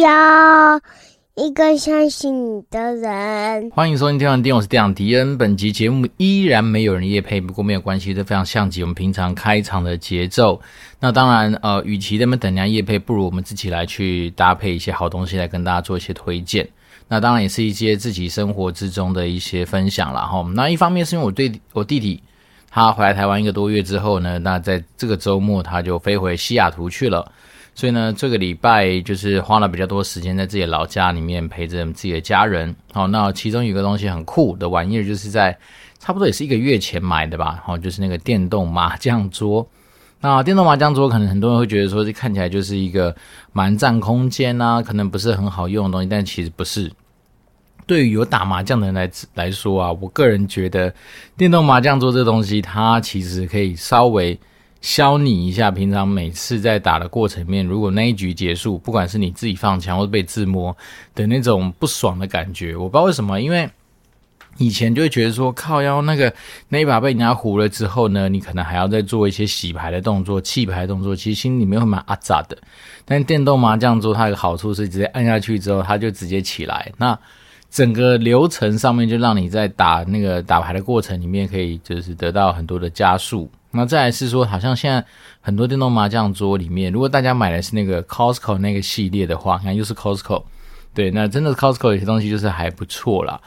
要一个相信你的人。欢迎收听《电玩店》，我是店长迪恩。本集节目依然没有人夜配，不过没有关系，这非常像极我们平常开场的节奏。那当然，呃，与其那么等人家夜配，不如我们自己来去搭配一些好东西来跟大家做一些推荐。那当然也是一些自己生活之中的一些分享了哈。那一方面是因为我对我弟弟。他回来台湾一个多月之后呢，那在这个周末他就飞回西雅图去了，所以呢，这个礼拜就是花了比较多时间在自己的老家里面陪着自己的家人。好，那其中有一个东西很酷的玩意儿，就是在差不多也是一个月前买的吧，好，就是那个电动麻将桌。那电动麻将桌可能很多人会觉得说，这看起来就是一个蛮占空间啊，可能不是很好用的东西，但其实不是。对于有打麻将的人来来说啊，我个人觉得电动麻将桌这东西，它其实可以稍微消你一下平常每次在打的过程里面，如果那一局结束，不管是你自己放枪或者被自摸的那种不爽的感觉，我不知道为什么，因为以前就会觉得说，靠腰那个那一把被人家糊了之后呢，你可能还要再做一些洗牌的动作、弃牌动作，其实心里面会蛮阿杂的。但电动麻将桌它有个好处是，直接按下去之后，它就直接起来。那整个流程上面就让你在打那个打牌的过程里面可以就是得到很多的加速。那再来是说，好像现在很多电动麻将桌里面，如果大家买的是那个 Costco 那个系列的话，你看又是 Costco，对，那真的 Costco 有些东西就是还不错啦。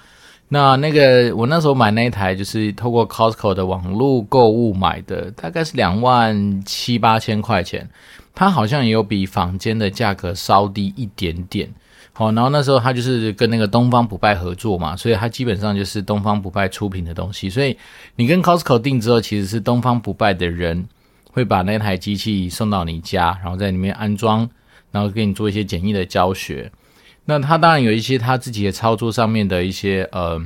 那那个我那时候买那一台就是透过 Costco 的网络购物买的，大概是两万七八千块钱，它好像也有比坊间的价格稍低一点点。好，然后那时候他就是跟那个东方不败合作嘛，所以他基本上就是东方不败出品的东西。所以你跟 Costco 定之后，其实是东方不败的人会把那台机器送到你家，然后在里面安装，然后给你做一些简易的教学。那他当然有一些他自己的操作上面的一些呃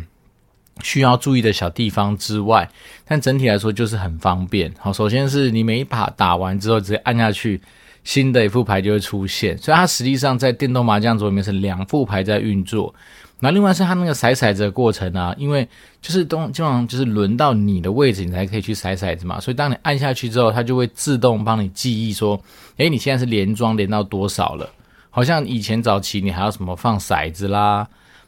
需要注意的小地方之外，但整体来说就是很方便。好，首先是你每一把打完之后直接按下去。新的一副牌就会出现，所以它实际上在电动麻将桌里面是两副牌在运作。那另外是它那个骰骰子的过程啊，因为就是东基本上就是轮到你的位置，你才可以去骰骰子嘛。所以当你按下去之后，它就会自动帮你记忆说，诶，你现在是连庄连到多少了？好像以前早期你还要什么放骰子啦，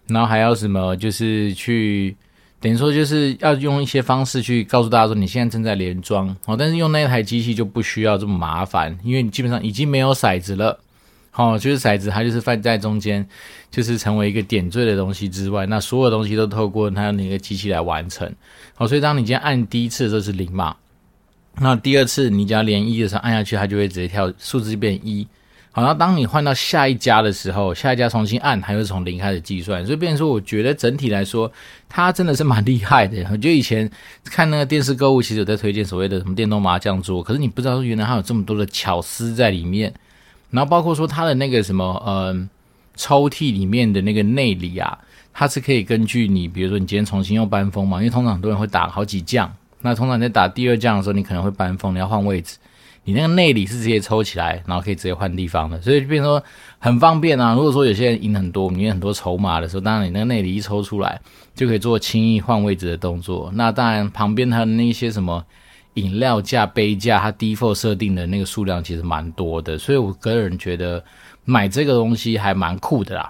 然后还要什么就是去。等于说就是要用一些方式去告诉大家说，你现在正在连庄哦，但是用那台机器就不需要这么麻烦，因为你基本上已经没有骰子了，好，就是骰子它就是放在中间，就是成为一个点缀的东西之外，那所有东西都透过它那个机器来完成，好，所以当你今天按第一次的时候是零嘛，那第二次你只要连一的时候按下去，它就会直接跳数字就变一。好，然后当你换到下一家的时候，下一家重新按，还会从零开始计算，所以变成说，我觉得整体来说，它真的是蛮厉害的。我觉得以前看那个电视购物，其实有在推荐所谓的什么电动麻将桌，可是你不知道原来它有这么多的巧思在里面。然后包括说它的那个什么，呃，抽屉里面的那个内里啊，它是可以根据你，比如说你今天重新用搬风嘛，因为通常很多人会打好几将，那通常在打第二将的时候，你可能会搬风，你要换位置。你那个内里是直接抽起来，然后可以直接换地方的，所以就变成说很方便啊。如果说有些人赢很多，你赢很多筹码的时候，当然你那个内里一抽出来，就可以做轻易换位置的动作。那当然旁边它的那些什么饮料架、杯架，它 default 设定的那个数量其实蛮多的，所以我个人觉得买这个东西还蛮酷的啦。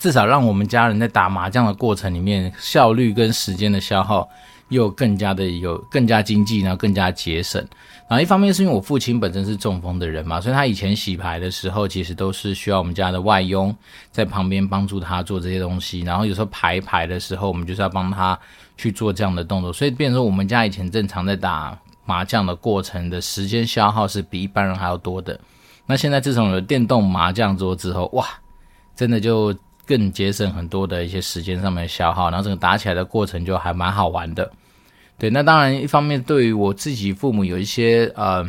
至少让我们家人在打麻将的过程里面，效率跟时间的消耗又更加的有更加经济，然后更加节省。然后一方面是因为我父亲本身是中风的人嘛，所以他以前洗牌的时候，其实都是需要我们家的外佣在旁边帮助他做这些东西。然后有时候排牌的时候，我们就是要帮他去做这样的动作。所以变成说，我们家以前正常在打麻将的过程的时间消耗是比一般人还要多的。那现在自从有电动麻将桌之后，哇，真的就更节省很多的一些时间上面的消耗，然后整个打起来的过程就还蛮好玩的。对，那当然，一方面对于我自己父母有一些呃，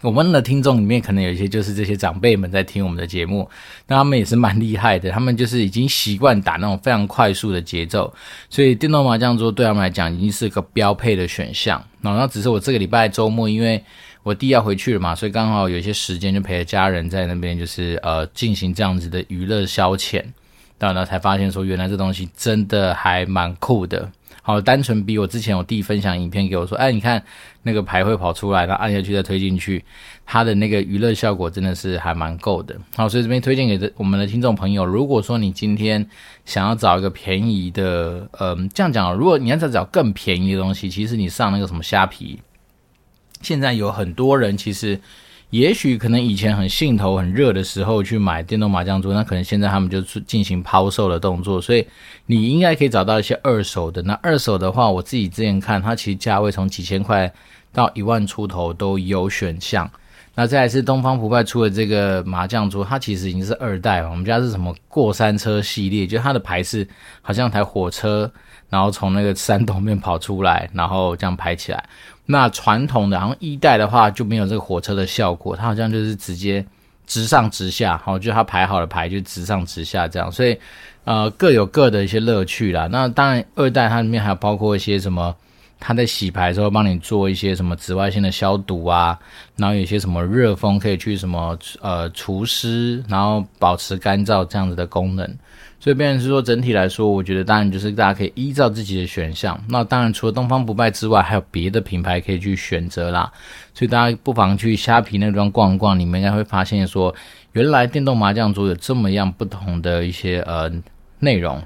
我们的听众里面可能有一些就是这些长辈们在听我们的节目，那他们也是蛮厉害的，他们就是已经习惯打那种非常快速的节奏，所以电动麻将桌对他们来讲已经是个标配的选项。然后只是我这个礼拜周末，因为我弟要回去了嘛，所以刚好有一些时间就陪着家人在那边，就是呃进行这样子的娱乐消遣。当然了，才发现说原来这东西真的还蛮酷的。好，单纯比我之前我弟分享影片给我说，哎，你看那个牌会跑出来，然后按下去再推进去，它的那个娱乐效果真的是还蛮够的。好，所以这边推荐给我们的听众朋友，如果说你今天想要找一个便宜的，嗯，这样讲，如果你要再找更便宜的东西，其实你上那个什么虾皮，现在有很多人其实。也许可能以前很兴头很热的时候去买电动麻将桌，那可能现在他们就进行抛售的动作，所以你应该可以找到一些二手的。那二手的话，我自己之前看，它其实价位从几千块到一万出头都有选项。那再来是东方不败出的这个麻将桌，它其实已经是二代了。我们家是什么过山车系列，就它的牌是好像台火车，然后从那个山洞面跑出来，然后这样排起来。那传统的，然后一代的话就没有这个火车的效果，它好像就是直接直上直下，好，就它排好了牌就直上直下这样，所以呃各有各的一些乐趣啦。那当然二代它里面还有包括一些什么，它在洗牌的时候帮你做一些什么紫外线的消毒啊，然后有些什么热风可以去什么呃除湿，然后保持干燥这样子的功能。所以，变成是说，整体来说，我觉得当然就是大家可以依照自己的选项。那当然，除了东方不败之外，还有别的品牌可以去选择啦。所以大家不妨去虾皮那地方逛逛，你们应该会发现说，原来电动麻将桌有这么样不同的一些呃内容，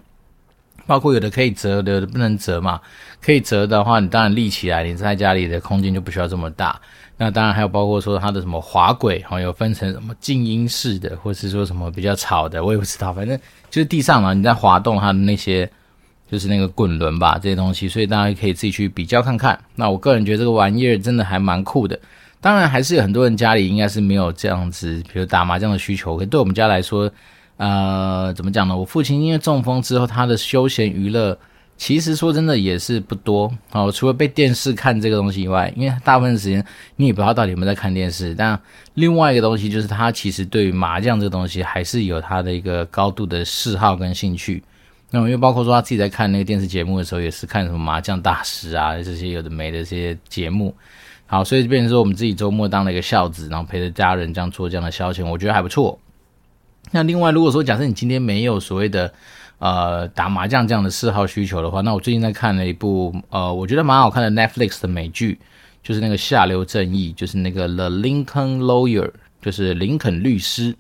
包括有的可以折的，有的不能折嘛。可以折的话，你当然立起来，你在家里的空间就不需要这么大。那当然还有包括说它的什么滑轨，哈，有分成什么静音式的，或是说什么比较吵的，我也不知道。反正就是地上嘛，你在滑动它的那些，就是那个滚轮吧，这些东西，所以大家可以自己去比较看看。那我个人觉得这个玩意儿真的还蛮酷的。当然还是有很多人家里应该是没有这样子，比如打麻将的需求。可对我们家来说，呃，怎么讲呢？我父亲因为中风之后，他的休闲娱乐。其实说真的也是不多哦，除了被电视看这个东西以外，因为大部分时间你也不知道到底有没有在看电视。但另外一个东西就是他其实对于麻将这东西还是有他的一个高度的嗜好跟兴趣。那么因为包括说他自己在看那个电视节目的时候，也是看什么麻将大师啊这些有的没的这些节目。好，所以就变成说我们自己周末当了一个孝子，然后陪着家人这样做这样的消遣，我觉得还不错。那另外如果说假设你今天没有所谓的。呃，打麻将这样的嗜好需求的话，那我最近在看了一部呃，我觉得蛮好看的 Netflix 的美剧，就是那个下流正义，就是那个 The Lincoln Lawyer，就是林肯律师。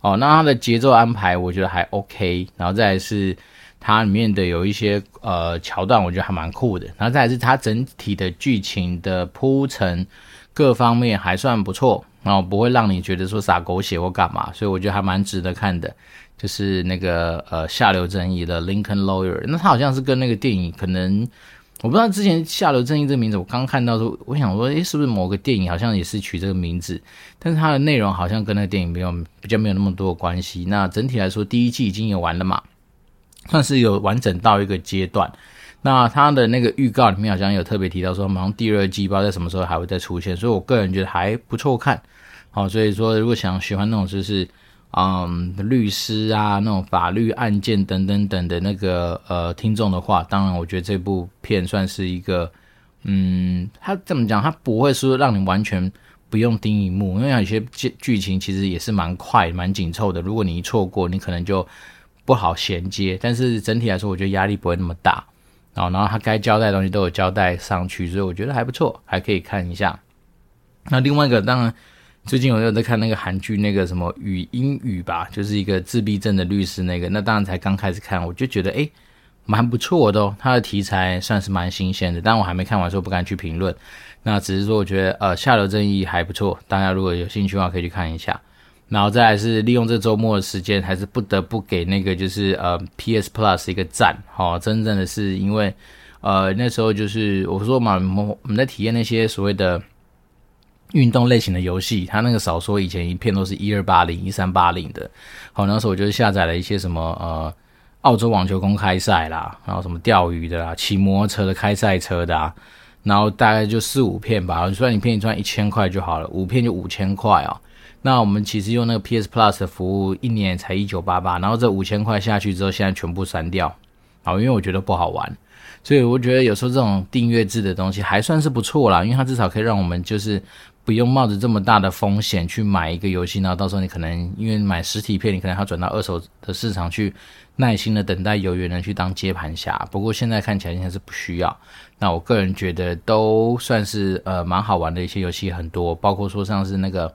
哦，那它的节奏安排我觉得还 OK，然后再是它里面的有一些呃桥段，我觉得还蛮酷的，然后再是它整体的剧情的铺陈各方面还算不错，然后不会让你觉得说洒狗血或干嘛，所以我觉得还蛮值得看的。就是那个呃下流正义的 Lincoln Lawyer，那他好像是跟那个电影可能我不知道之前下流正义这个名字，我刚看到的时候，我想说，诶，是不是某个电影好像也是取这个名字？但是它的内容好像跟那个电影没有比较没有那么多的关系。那整体来说，第一季已经有完了嘛，算是有完整到一个阶段。那他的那个预告里面好像有特别提到说，马上第二季不知道在什么时候还会再出现，所以我个人觉得还不错看。好，所以说如果想喜欢那种就是。嗯，律师啊，那种法律案件等等等的那个呃听众的话，当然我觉得这部片算是一个，嗯，他怎么讲？他不会说让你完全不用盯荧幕，因为有些剧剧情其实也是蛮快、蛮紧凑的。如果你一错过，你可能就不好衔接。但是整体来说，我觉得压力不会那么大。然后，然后他该交代的东西都有交代上去，所以我觉得还不错，还可以看一下。那另外一个当然。最近我有在看那个韩剧，那个什么语英语吧，就是一个自闭症的律师那个。那当然才刚开始看，我就觉得诶蛮不错的哦。他的题材算是蛮新鲜的，但我还没看完，所以不敢去评论。那只是说，我觉得呃，下流正义还不错，大家如果有兴趣的话，可以去看一下。然后再来是利用这周末的时间，还是不得不给那个就是呃 PS Plus 一个赞。好、哦，真正的是因为呃那时候就是我说嘛，我们我们在体验那些所谓的。运动类型的游戏，它那个少说以前一片都是一二八零、一三八零的。好，那时候我就下载了一些什么呃，澳洲网球公开赛啦，然后什么钓鱼的啦，骑摩托车的、开赛车的啊，然后大概就四五片吧。虽然一片一赚一千块就好了，五片就五千块啊。那我们其实用那个 PS Plus 的服务，一年才一九八八，然后这五千块下去之后，现在全部删掉。啊，因为我觉得不好玩。所以我觉得有时候这种订阅制的东西还算是不错啦，因为它至少可以让我们就是不用冒着这么大的风险去买一个游戏，然后到时候你可能因为买实体片，你可能要转到二手的市场去耐心的等待有缘人去当接盘侠。不过现在看起来应该是不需要。那我个人觉得都算是呃蛮好玩的一些游戏很多，包括说像是那个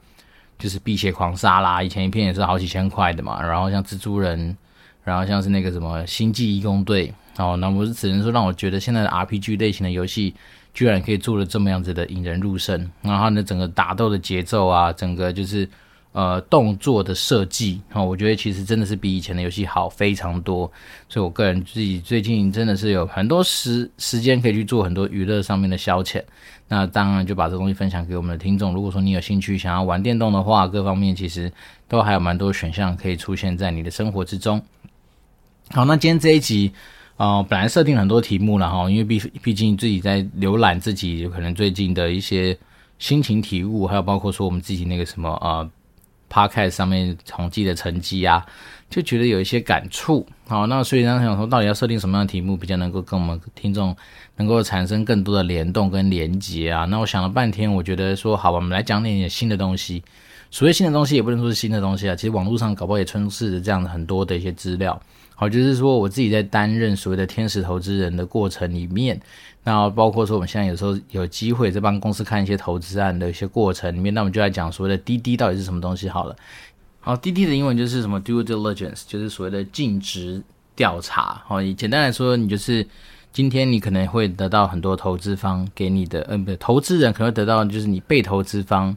就是辟邪狂杀啦，以前一片也是好几千块的嘛，然后像蜘蛛人，然后像是那个什么星际义工队。哦，那不是只能说让我觉得现在的 RPG 类型的游戏居然可以做的这么样子的引人入胜，然后呢，整个打斗的节奏啊，整个就是呃动作的设计，哦，我觉得其实真的是比以前的游戏好非常多，所以我个人自己最近真的是有很多时时间可以去做很多娱乐上面的消遣，那当然就把这东西分享给我们的听众。如果说你有兴趣想要玩电动的话，各方面其实都还有蛮多选项可以出现在你的生活之中。好，那今天这一集。哦、呃，本来设定很多题目了哈，因为毕毕竟自己在浏览自己可能最近的一些心情体悟，还有包括说我们自己那个什么呃，Podcast 上面统计的成绩啊，就觉得有一些感触。好，那所以呢，想说到底要设定什么样的题目，比较能够跟我们听众能够产生更多的联动跟连接啊？那我想了半天，我觉得说好吧，我们来讲点点新的东西。所谓新的东西，也不能说是新的东西啊，其实网络上搞不好也充斥着这样的很多的一些资料。好，就是说我自己在担任所谓的天使投资人的过程里面，那包括说我们现在有时候有机会在帮公司看一些投资案的一些过程里面，那我们就来讲所谓的滴滴到底是什么东西好了。好，滴滴的英文就是什么 due diligence，就是所谓的尽职调查。好，以简单来说，你就是今天你可能会得到很多投资方给你的，嗯，不对，投资人可能得到就是你被投资方。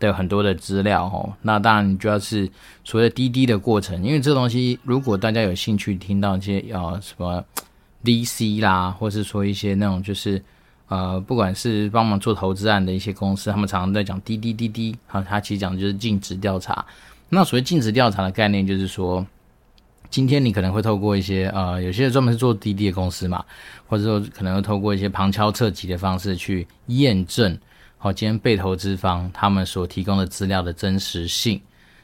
的很多的资料哦，那当然你就要是所谓的滴滴的过程，因为这东西如果大家有兴趣听到一些呃什么 VC 啦，或是说一些那种就是呃不管是帮忙做投资案的一些公司，他们常常在讲滴滴滴滴，好，他其实讲的就是尽职调查。那所谓尽职调查的概念就是说，今天你可能会透过一些呃有些专门是做滴滴的公司嘛，或者说可能会透过一些旁敲侧击的方式去验证。好，今天被投资方他们所提供的资料的真实性，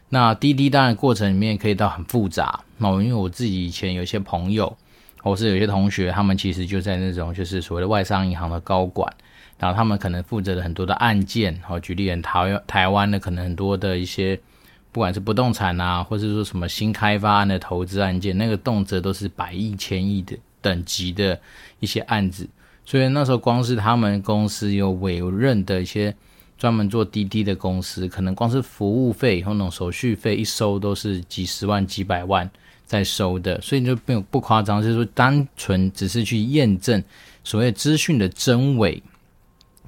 那滴滴当然过程里面可以到很复杂。那因为我自己以前有一些朋友，或是有些同学，他们其实就在那种就是所谓的外商银行的高管，然后他们可能负责了很多的案件。好，举例，台台湾的可能很多的一些，不管是不动产啊，或是说什么新开发案的投资案件，那个动辄都是百亿、千亿的等级的一些案子。所以那时候，光是他们公司有委任的一些专门做滴滴的公司，可能光是服务费和那种手续费一收都是几十万、几百万在收的。所以就没有不夸张，就是说单纯只是去验证所谓资讯的真伪。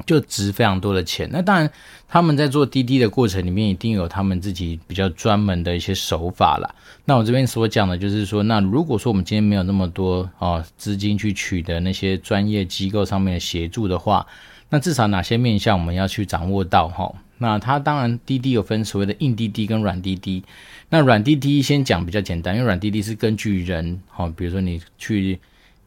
就值非常多的钱。那当然，他们在做滴滴的过程里面，一定有他们自己比较专门的一些手法啦。那我这边所讲的就是说，那如果说我们今天没有那么多哦资金去取得那些专业机构上面的协助的话，那至少哪些面向我们要去掌握到哈？那它当然滴滴有分所谓的硬滴滴跟软滴滴。那软滴滴先讲比较简单，因为软滴滴是根据人哈，比如说你去。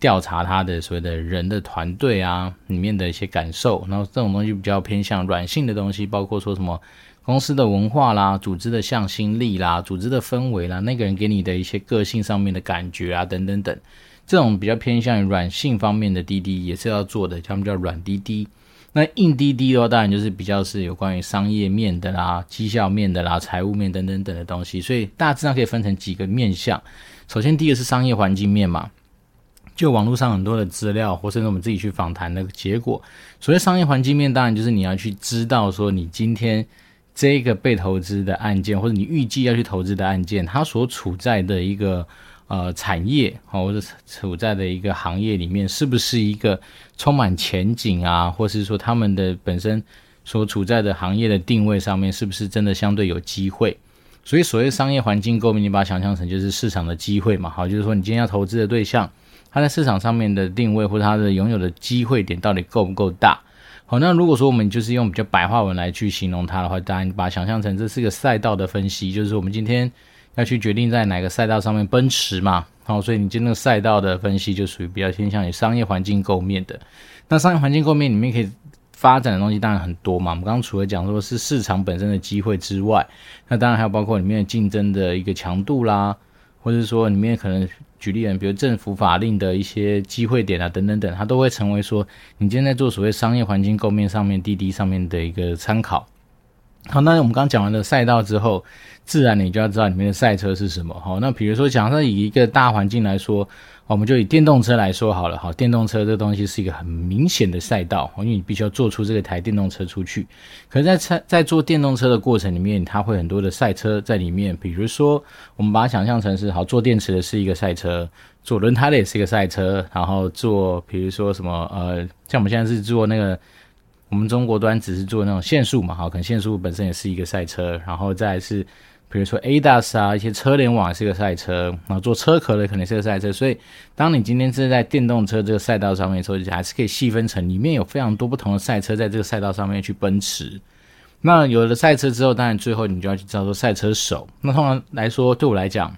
调查他的所谓的人的团队啊，里面的一些感受，然后这种东西比较偏向软性的东西，包括说什么公司的文化啦、组织的向心力啦、组织的氛围啦，那个人给你的一些个性上面的感觉啊，等等等，这种比较偏向于软性方面的滴滴也是要做的，他们叫软滴滴。那硬滴滴的话，当然就是比较是有关于商业面的啦、绩效面的啦、财务面等等等的东西，所以大致上可以分成几个面向。首先，第一个是商业环境面嘛。就网络上很多的资料，或甚至我们自己去访谈的结果，所谓商业环境面，当然就是你要去知道说，你今天这个被投资的案件，或者你预计要去投资的案件，它所处在的一个呃产业，或者处在的一个行业里面，是不是一个充满前景啊，或是说他们的本身所处在的行业的定位上面，是不是真的相对有机会？所以所谓商业环境构面，你把它想象成就是市场的机会嘛，好，就是说你今天要投资的对象。它在市场上面的定位，或者它的拥有的机会点到底够不够大？好，那如果说我们就是用比较白话文来去形容它的话，当然把它想象成这是个赛道的分析，就是我们今天要去决定在哪个赛道上面奔驰嘛。好，所以你就那个赛道的分析就属于比较偏向于商业环境构面的。那商业环境构面里面可以发展的东西当然很多嘛。我们刚刚除了讲说是市场本身的机会之外，那当然还有包括里面的竞争的一个强度啦。或者说里面可能举例人，比如政府法令的一些机会点啊，等等等，它都会成为说你今天在做所谓商业环境构面上面滴滴上面的一个参考。好，那我们刚讲完了赛道之后，自然你就要知道里面的赛车是什么。好，那比如说，假设以一个大环境来说，我们就以电动车来说好了。好，电动车这东西是一个很明显的赛道，因为你必须要做出这个台电动车出去。可是在在在做电动车的过程里面，它会很多的赛车在里面。比如说，我们把它想象成是好做电池的是一个赛车，做轮胎的也是一个赛车，然后做比如说什么呃，像我们现在是做那个。我们中国端只是做那种限速嘛，好，可能限速本身也是一个赛车，然后再是，比如说 ADAS 啊，一些车联网也是个赛车，然后做车壳的可能是个赛车，所以当你今天是在电动车这个赛道上面的时候，还是可以细分成里面有非常多不同的赛车在这个赛道上面去奔驰。那有了赛车之后，当然最后你就要去叫做赛车手。那通常来说，对我来讲，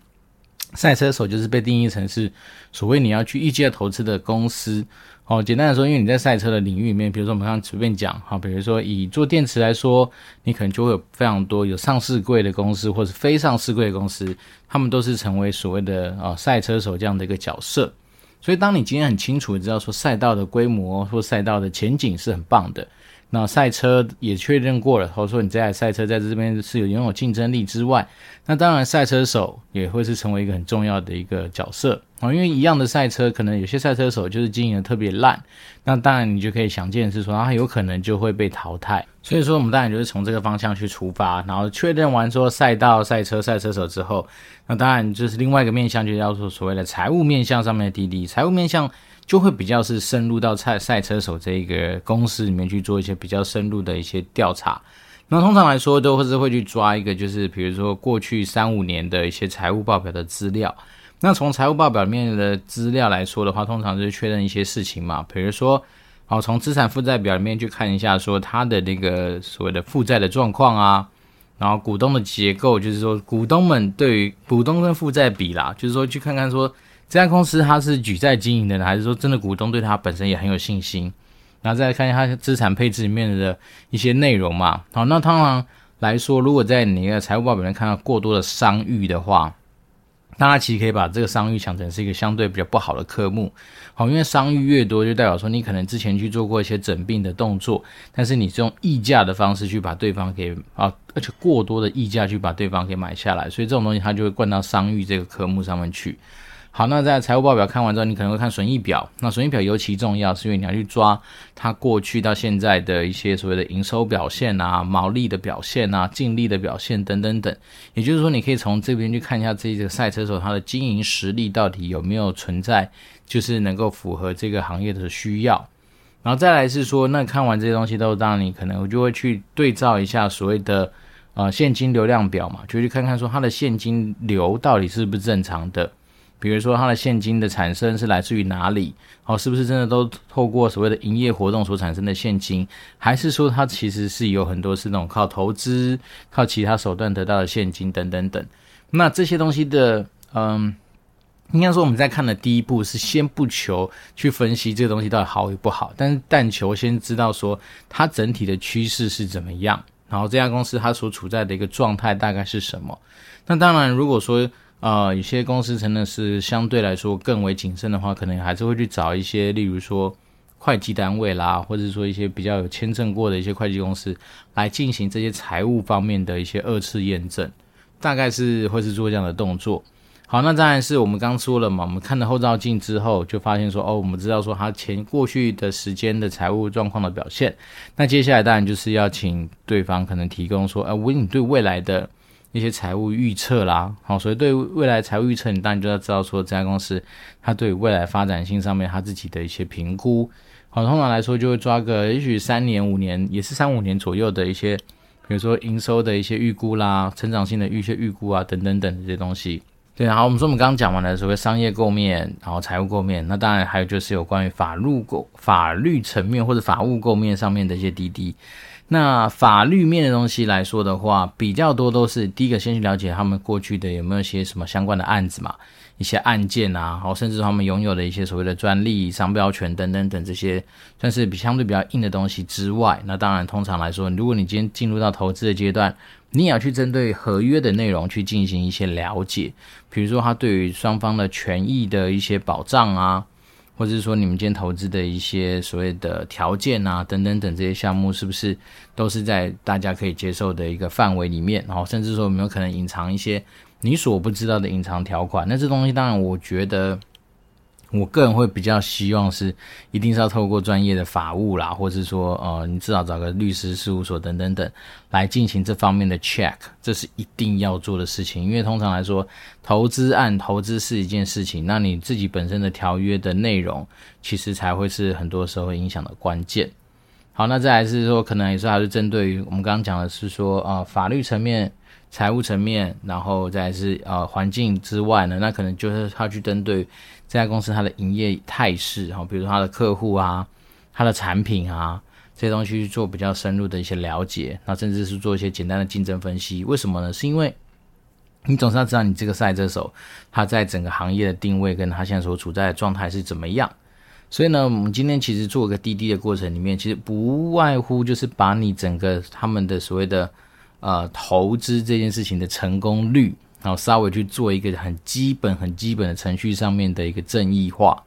赛车手就是被定义成是所谓你要去业界投资的公司。哦，简单的说，因为你在赛车的领域里面，比如说我们刚刚随便讲，哈，比如说以做电池来说，你可能就会有非常多有上市贵的公司，或是非上市贵的公司，他们都是成为所谓的啊赛车手这样的一个角色。所以，当你今天很清楚知道说赛道的规模或赛道的前景是很棒的。那赛车也确认过了，或者说你这台赛车在这边是有拥有竞争力之外，那当然赛车手也会是成为一个很重要的一个角色啊，因为一样的赛车，可能有些赛车手就是经营的特别烂，那当然你就可以想见是说他有可能就会被淘汰。所以说我们当然就是从这个方向去出发，然后确认完说赛道、赛车、赛车手之后，那当然就是另外一个面向，就叫做所谓的财务面向上面的滴滴，财务面向。就会比较是深入到赛赛车手这一个公司里面去做一些比较深入的一些调查。那通常来说，都会是会去抓一个，就是比如说过去三五年的一些财务报表的资料。那从财务报表里面的资料来说的话，通常就是确认一些事情嘛，比如说，好从资产负债表里面去看一下，说它的那个所谓的负债的状况啊，然后股东的结构，就是说股东们对于股东跟负债比啦，就是说去看看说。这家公司它是举债经营的呢，还是说真的股东对它本身也很有信心？然后再来看一下它资产配置里面的一些内容嘛。好，那通常来说，如果在你的财务报表里面看到过多的商誉的话，大家其实可以把这个商誉想成是一个相对比较不好的科目。好，因为商誉越多，就代表说你可能之前去做过一些整并的动作，但是你是用溢价的方式去把对方给啊，而且过多的溢价去把对方给买下来，所以这种东西它就会灌到商誉这个科目上面去。好，那在财务报表看完之后，你可能会看损益表。那损益表尤其重要，是因为你要去抓它过去到现在的一些所谓的营收表现啊、毛利的表现啊、净利的表现等等等。也就是说，你可以从这边去看一下这个赛车手他的经营实力到底有没有存在，就是能够符合这个行业的需要。然后再来是说，那看完这些东西都，当然你可能就会去对照一下所谓的呃现金流量表嘛，就去看看说它的现金流到底是不是正常的。比如说，它的现金的产生是来自于哪里？哦，是不是真的都透过所谓的营业活动所产生的现金，还是说它其实是有很多是那种靠投资、靠其他手段得到的现金等等等？那这些东西的，嗯，应该说我们在看的第一步是先不求去分析这个东西到底好与不好，但是但求先知道说它整体的趋势是怎么样，然后这家公司它所处在的一个状态大概是什么？那当然，如果说呃，有些公司真的是相对来说更为谨慎的话，可能还是会去找一些，例如说会计单位啦，或者说一些比较有签证过的一些会计公司来进行这些财务方面的一些二次验证，大概是会是做这样的动作。好，那当然是我们刚说了嘛，我们看了后照镜之后，就发现说，哦，我们知道说他前过去的时间的财务状况的表现，那接下来当然就是要请对方可能提供说，呃，问你对未来的。一些财务预测啦，好，所以对未来财务预测，你当然就要知道说这家公司它对未来发展性上面它自己的一些评估，好，通常来说就会抓个也许三年五年，也是三五年左右的一些，比如说营收的一些预估啦，成长性的一些预估啊，等等等这些东西。对，好，我们说我们刚刚讲完了所谓商业构面，然后财务构面，那当然还有就是有关于法律构法律层面或者法务构面上面的一些滴滴。那法律面的东西来说的话，比较多都是第一个先去了解他们过去的有没有一些什么相关的案子嘛，一些案件啊，然后甚至他们拥有的一些所谓的专利、商标权等等等这些，算是比相对比较硬的东西之外，那当然通常来说，如果你今天进入到投资的阶段，你也要去针对合约的内容去进行一些了解，比如说他对于双方的权益的一些保障啊，或者是说你们今天投资的一些所谓的条件啊，等等等这些项目是不是都是在大家可以接受的一个范围里面？然后甚至说有没有可能隐藏一些你所不知道的隐藏条款？那这东西当然，我觉得。我个人会比较希望是，一定是要透过专业的法务啦，或是说，呃，你至少找个律师事务所等等等，来进行这方面的 check，这是一定要做的事情。因为通常来说，投资案投资是一件事情，那你自己本身的条约的内容，其实才会是很多时候影响的关键。好，那再来是说，可能也是还是针对于我们刚刚讲的是说，呃，法律层面、财务层面，然后再是呃环境之外呢，那可能就是他去针对。这家公司它的营业态势，哈，比如说它的客户啊，它的产品啊，这些东西去做比较深入的一些了解，那甚至是做一些简单的竞争分析。为什么呢？是因为你总是要知道你这个赛车手他在整个行业的定位跟他现在所处在的状态是怎么样。所以呢，我们今天其实做一个滴滴的过程里面，其实不外乎就是把你整个他们的所谓的呃投资这件事情的成功率。然后稍微去做一个很基本、很基本的程序上面的一个正义化。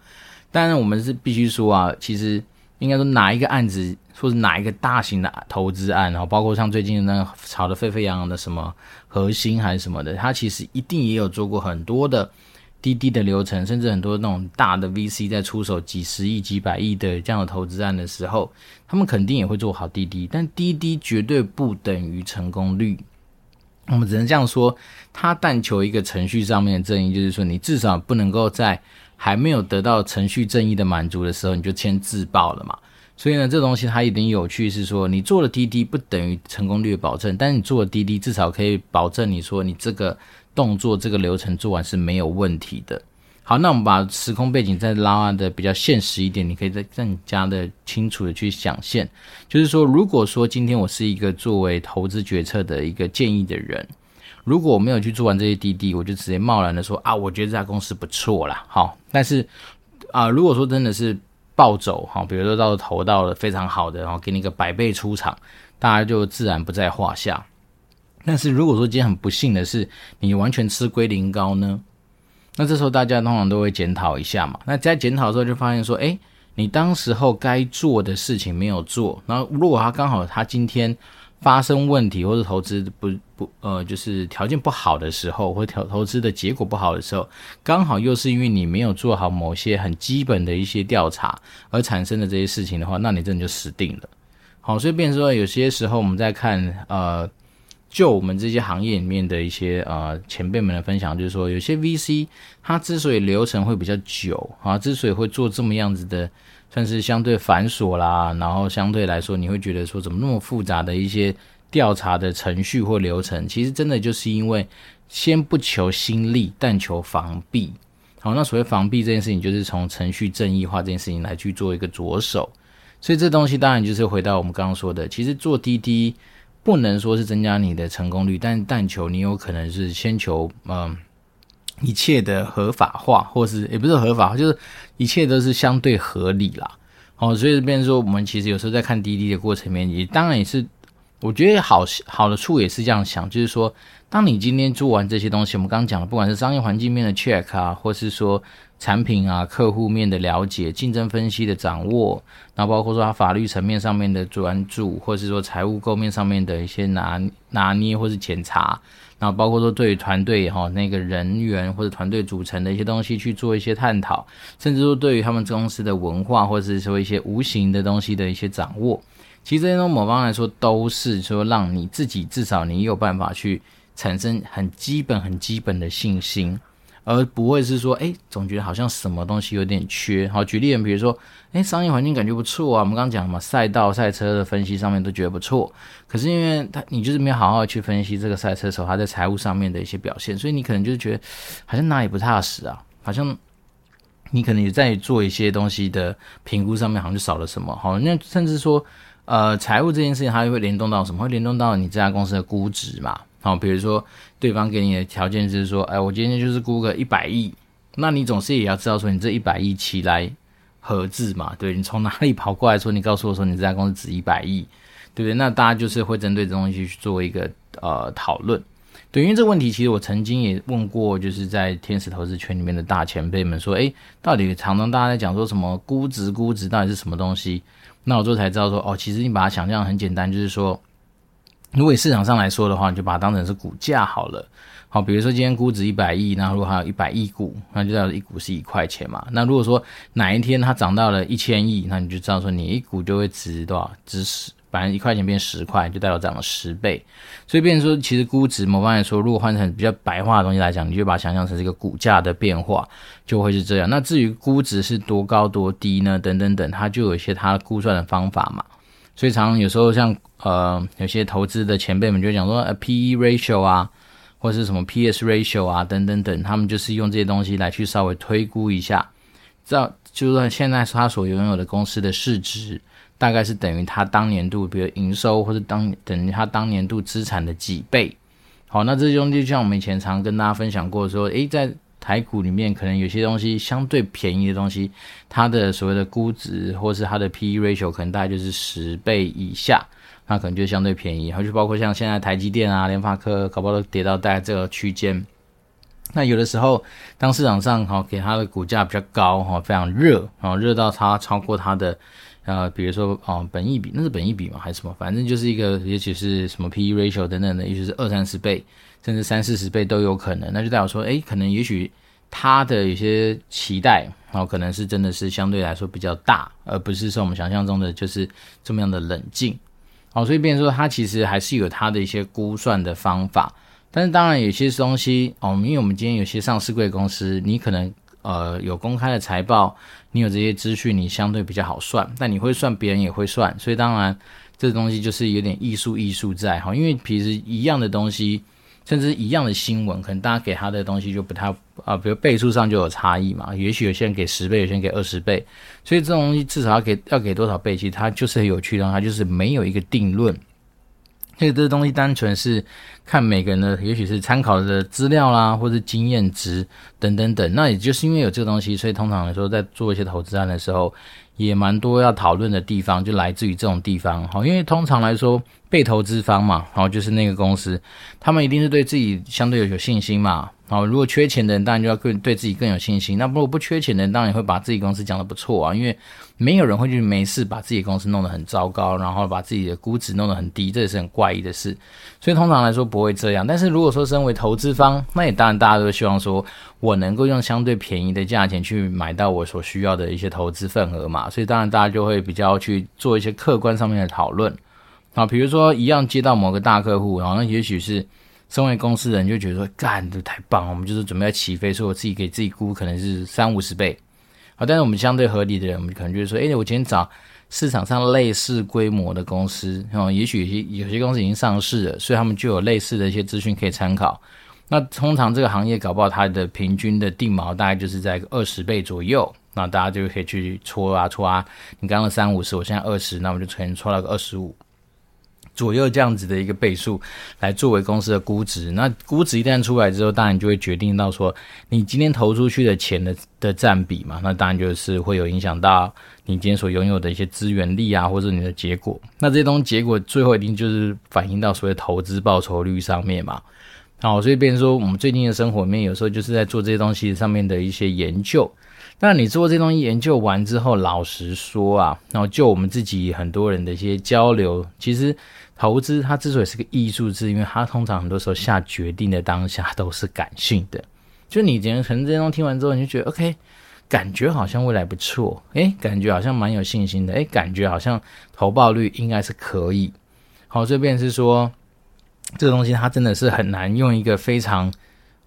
当然，我们是必须说啊，其实应该说哪一个案子，或是哪一个大型的投资案，然后包括像最近那个炒得沸沸扬扬的什么核心还是什么的，它其实一定也有做过很多的滴滴的流程，甚至很多那种大的 VC 在出手几十亿、几百亿的这样的投资案的时候，他们肯定也会做好滴滴，但滴滴绝对不等于成功率。我们只能这样说，他但求一个程序上面的正义，就是说你至少不能够在还没有得到程序正义的满足的时候，你就先自爆了嘛。所以呢，这东西它一定有趣，是说你做了滴滴不等于成功率的保证，但你做了滴滴至少可以保证你说你这个动作、这个流程做完是没有问题的。好，那我们把时空背景再拉的比较现实一点，你可以再更加的清楚的去想现，就是说，如果说今天我是一个作为投资决策的一个建议的人，如果我没有去做完这些滴滴，我就直接贸然的说啊，我觉得这家公司不错啦，好，但是啊，如果说真的是暴走哈，比如说到投到了非常好的，然后给你个百倍出场，大家就自然不在话下。但是如果说今天很不幸的是，你完全吃龟苓膏呢？那这时候大家通常都会检讨一下嘛。那在检讨的时候就发现说，诶，你当时候该做的事情没有做。然后如果他刚好他今天发生问题或者投资不不呃就是条件不好的时候，或投投资的结果不好的时候，刚好又是因为你没有做好某些很基本的一些调查而产生的这些事情的话，那你真的就死定了。好，所以变说有些时候我们在看呃。就我们这些行业里面的一些呃前辈们的分享，就是说有些 VC 它之所以流程会比较久啊，之所以会做这么样子的，算是相对繁琐啦，然后相对来说你会觉得说怎么那么复杂的一些调查的程序或流程，其实真的就是因为先不求心利，但求防弊。好，那所谓防弊这件事情，就是从程序正义化这件事情来去做一个着手。所以这东西当然就是回到我们刚刚说的，其实做滴滴。不能说是增加你的成功率，但但求你有可能是先求嗯、一切的合法化，或是也不是合法，就是一切都是相对合理啦。哦，所以这边说，我们其实有时候在看滴滴的过程面，也当然也是，我觉得好好的处也是这样想，就是说，当你今天做完这些东西，我们刚刚讲的，不管是商业环境面的 check 啊，或是说。产品啊，客户面的了解，竞争分析的掌握，然后包括说他法律层面上面的专注，或是说财务构面上面的一些拿拿捏或是检查，然后包括说对于团队哈那个人员或者团队组成的一些东西去做一些探讨，甚至说对于他们公司的文化或者是说一些无形的东西的一些掌握，其实这些从某方来说都是说让你自己至少你有办法去产生很基本很基本的信心。而不会是说，哎，总觉得好像什么东西有点缺。好，举例，比如说，哎，商业环境感觉不错啊。我们刚刚讲什么，赛道、赛车的分析上面都觉得不错。可是因为他，你就是没有好好去分析这个赛车手他在财务上面的一些表现，所以你可能就是觉得好像哪里不踏实啊，好像你可能也在做一些东西的评估上面好像就少了什么。好，那甚至说，呃，财务这件事情它会联动到什么？会联动到你这家公司的估值嘛？好，比如说对方给你的条件是说，哎，我今天就是估个一百亿，那你总是也要知道说你这一百亿起来何自嘛？对，你从哪里跑过来说？你告诉我说你这家公司值一百亿，对不对？那大家就是会针对这东西去做一个呃讨论。对，因为这个问题其实我曾经也问过，就是在天使投资圈里面的大前辈们说，诶，到底常常大家在讲说什么估值？估值到底是什么东西？那我最后才知道说，哦，其实你把它想象很简单，就是说，如果市场上来说的话，你就把它当成是股价好了。好，比如说今天估值一百亿，那如果还有一百亿股，那就代表一股是一块钱嘛。那如果说哪一天它涨到了一千亿，那你就知道说你一股就会值多少？值十，反正一块钱变十块，就代表涨了十倍。所以变成说，其实估值某方面来说，如果换成比较白话的东西来讲，你就把它想象成这个股价的变化，就会是这样。那至于估值是多高多低呢？等等等，它就有一些它估算的方法嘛。所以常有时候像呃有些投资的前辈们就讲说，呃 PE ratio 啊。或是什么 P/S ratio 啊，等等等，他们就是用这些东西来去稍微推估一下，知道就算现在他所拥有的公司的市值，大概是等于他当年度，比如营收，或者当等于他当年度资产的几倍。好，那这些东西就像我们以前常跟大家分享过说，诶，在台股里面，可能有些东西相对便宜的东西，它的所谓的估值，或是它的 P/E ratio，可能大概就是十倍以下。那可能就相对便宜，然后就包括像现在台积电啊、联发科，搞不好都跌到大概这个区间。那有的时候，当市场上哈给它的股价比较高哈，非常热啊，热到它超过它的呃，比如说哦，本益比，那是本益比嘛？还是什么？反正就是一个，也许是什么 PE ratio 等等的，也许是二三十倍，甚至三四十倍都有可能。那就代表说，哎，可能也许他的有些期待哦，可能是真的是相对来说比较大，而不是说我们想象中的就是这么样的冷静。好，所以变说，它其实还是有它的一些估算的方法，但是当然有些东西哦，因为我们今天有些上市贵公司，你可能呃有公开的财报，你有这些资讯，你相对比较好算，但你会算，别人也会算，所以当然这东西就是有点艺术艺术在哈，因为其实一样的东西。甚至一样的新闻，可能大家给他的东西就不太啊、比如倍数上就有差异嘛。也许有些人给十倍，有些人给二十倍，所以这种东西至少要给要给多少倍，其实它就是很有趣的，它就是没有一个定论。所以这个东西单纯是看每个人的，也许是参考的资料啦，或是经验值等等等。那也就是因为有这个东西，所以通常来说，在做一些投资案的时候，也蛮多要讨论的地方，就来自于这种地方。好，因为通常来说。被投资方嘛，然后就是那个公司，他们一定是对自己相对有有信心嘛。好，如果缺钱的人，当然就要更对自己更有信心。那如果不缺钱的人，当然也会把自己公司讲得不错啊，因为没有人会去没事把自己公司弄得很糟糕，然后把自己的估值弄得很低，这也是很怪异的事。所以通常来说不会这样。但是如果说身为投资方，那也当然大家都希望说我能够用相对便宜的价钱去买到我所需要的一些投资份额嘛。所以当然大家就会比较去做一些客观上面的讨论。啊，比如说一样接到某个大客户，然后那也许是身为公司人就觉得说，干的太棒，我们就是准备要起飞，所以我自己给自己估可能是三五十倍。好，但是我们相对合理的人，我们可能就是说，哎，我今天找市场上类似规模的公司，哦，也许有些有些公司已经上市了，所以他们就有类似的一些资讯可以参考。那通常这个行业搞不好它的平均的定锚大概就是在二十倍左右，那大家就可以去戳啊戳啊，你刚刚三五十，我现在二十，那我们就可能戳到个二十五。左右这样子的一个倍数来作为公司的估值，那估值一旦出来之后，当然就会决定到说你今天投出去的钱的的占比嘛，那当然就是会有影响到你今天所拥有的一些资源力啊，或者你的结果。那这些东西结果最后一定就是反映到所谓投资报酬率上面嘛。好，所以变成说我们最近的生活里面有时候就是在做这些东西上面的一些研究。那你做这东西研究完之后，老实说啊，然后就我们自己很多人的一些交流，其实。投资它之所以是个艺术，字因为它通常很多时候下决定的当下都是感性的。就你今天从这中听完之后，你就觉得 OK，感觉好像未来不错，诶，感觉好像蛮有信心的，诶，感觉好像投报率应该是可以。好，这边是说这个东西它真的是很难用一个非常。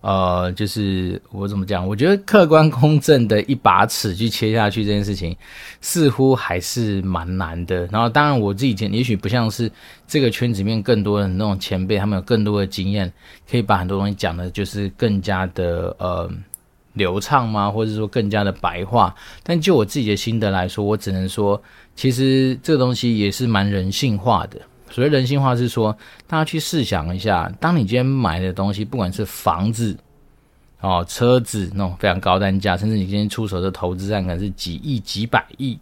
呃，就是我怎么讲？我觉得客观公正的一把尺去切下去这件事情，似乎还是蛮难的。然后，当然我自己前也许不像是这个圈子里面更多的那种前辈，他们有更多的经验，可以把很多东西讲的，就是更加的呃流畅吗？或者说更加的白话。但就我自己的心得来说，我只能说，其实这个东西也是蛮人性化的。所谓人性化是说，大家去试想一下，当你今天买的东西，不管是房子、哦车子那种非常高单价，甚至你今天出手的投资案可能是几亿、几百亿，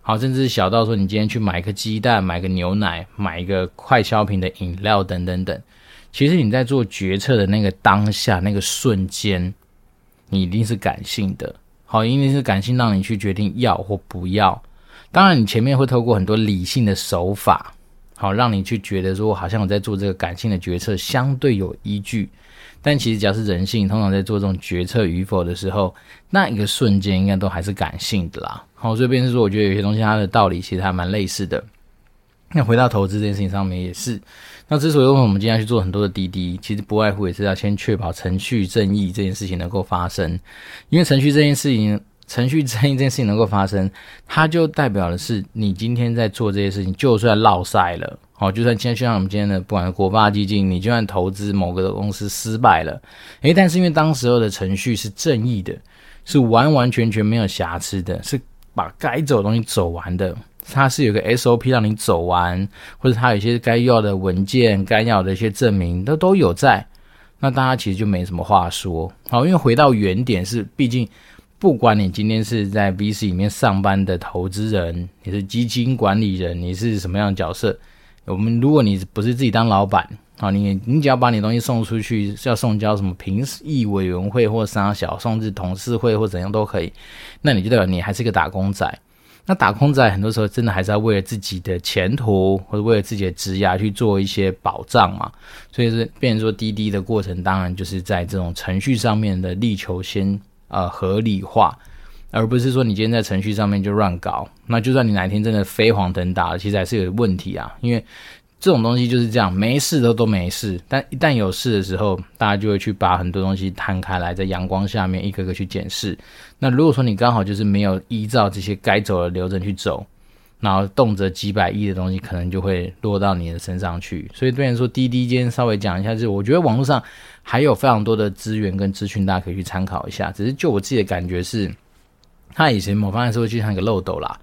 好，甚至小到说你今天去买一个鸡蛋、买个牛奶、买一个快消品的饮料等等等，其实你在做决策的那个当下、那个瞬间，你一定是感性的。好，一定是感性让你去决定要或不要。当然，你前面会透过很多理性的手法，好，让你去觉得说，好像我在做这个感性的决策，相对有依据。但其实，只要是人性，通常在做这种决策与否的时候，那一个瞬间应该都还是感性的啦。好，这边是说，我觉得有些东西它的道理其实还蛮类似的。那回到投资这件事情上面也是。那之所以为我们今天要去做很多的滴滴，其实不外乎也是要先确保程序正义这件事情能够发生，因为程序这件事情。程序正义这件事情能够发生，它就代表的是你今天在做这些事情，就算落赛了，好，就算今天就像我们今天的，不管是国发基金，你就算投资某个公司失败了，诶，但是因为当时候的程序是正义的，是完完全全没有瑕疵的，是把该走的东西走完的，它是有个 SOP 让你走完，或者它有一些该要的文件、该要的一些证明都都有在，那大家其实就没什么话说，好，因为回到原点是，毕竟。不管你今天是在 VC 里面上班的投资人，你是基金管理人，你是什么样的角色？我们如果你不是自己当老板啊，你你只要把你东西送出去，是要送交什么评议委员会或三小，送至董事会或怎样都可以，那你就代表你还是一个打工仔。那打工仔很多时候真的还是要为了自己的前途或者为了自己的职涯去做一些保障嘛。所以是变成说滴滴的过程，当然就是在这种程序上面的力求先。呃，合理化，而不是说你今天在程序上面就乱搞。那就算你哪一天真的飞黄腾达了，其实还是有问题啊。因为这种东西就是这样，没事都都没事，但一旦有事的时候，大家就会去把很多东西摊开来，在阳光下面一个个去检视。那如果说你刚好就是没有依照这些该走的流程去走，然后动辄几百亿的东西，可能就会落到你的身上去。所以，虽然说滴滴今天稍微讲一下，就是我觉得网络上。还有非常多的资源跟资讯，大家可以去参考一下。只是就我自己的感觉是，它以前某方面是会就像一个漏斗啦。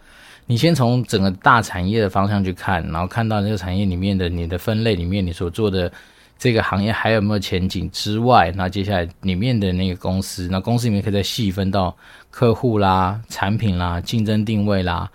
你先从整个大产业的方向去看，然后看到这个产业里面的你的分类里面，你所做的这个行业还有没有前景之外，那接下来里面的那个公司，那公司里面可以再细分到客户啦、产品啦、竞争定位啦，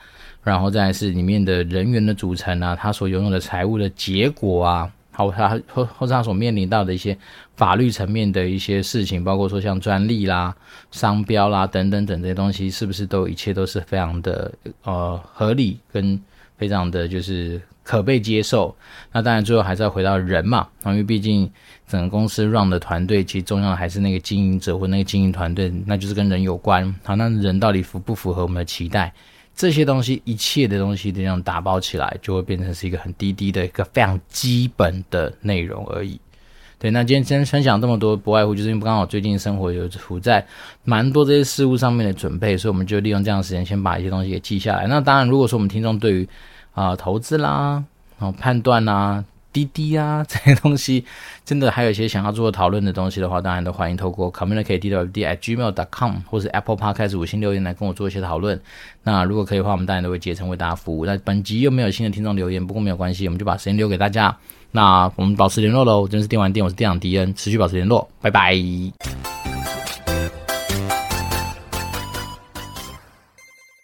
然后再是里面的人员的组成啊，他所拥有的财务的结果啊。好，他或或者他所面临到的一些法律层面的一些事情，包括说像专利啦、商标啦等等等这些东西，是不是都一切都是非常的呃合理跟非常的就是可被接受？那当然最后还是要回到人嘛，因为毕竟整个公司 run 的团队，其实重要的还是那个经营者或那个经营团队，那就是跟人有关。好，那人到底符不符合我们的期待？这些东西，一切的东西都这样打包起来，就会变成是一个很低低的一个非常基本的内容而已。对，那今天先分享这么多，不外乎就是因为刚好最近生活有处在蛮多这些事物上面的准备，所以我们就利用这样的时间先把一些东西给记下来。那当然，如果说我们听众对于啊、投资啦，然后判断啦。滴滴啊，这些东西真的还有一些想要做讨论的东西的话，当然都欢迎透过 communicate.dwd@gmail.com 或是 Apple Podcast 五星留言来跟我做一些讨论。那如果可以的话，我们当然都会竭诚为大家服务。那本集又没有新的听众留言，不过没有关系，我们就把时间留给大家。那我们保持联络喽，这是电玩店，我是店长迪恩，持续保持联络，拜拜。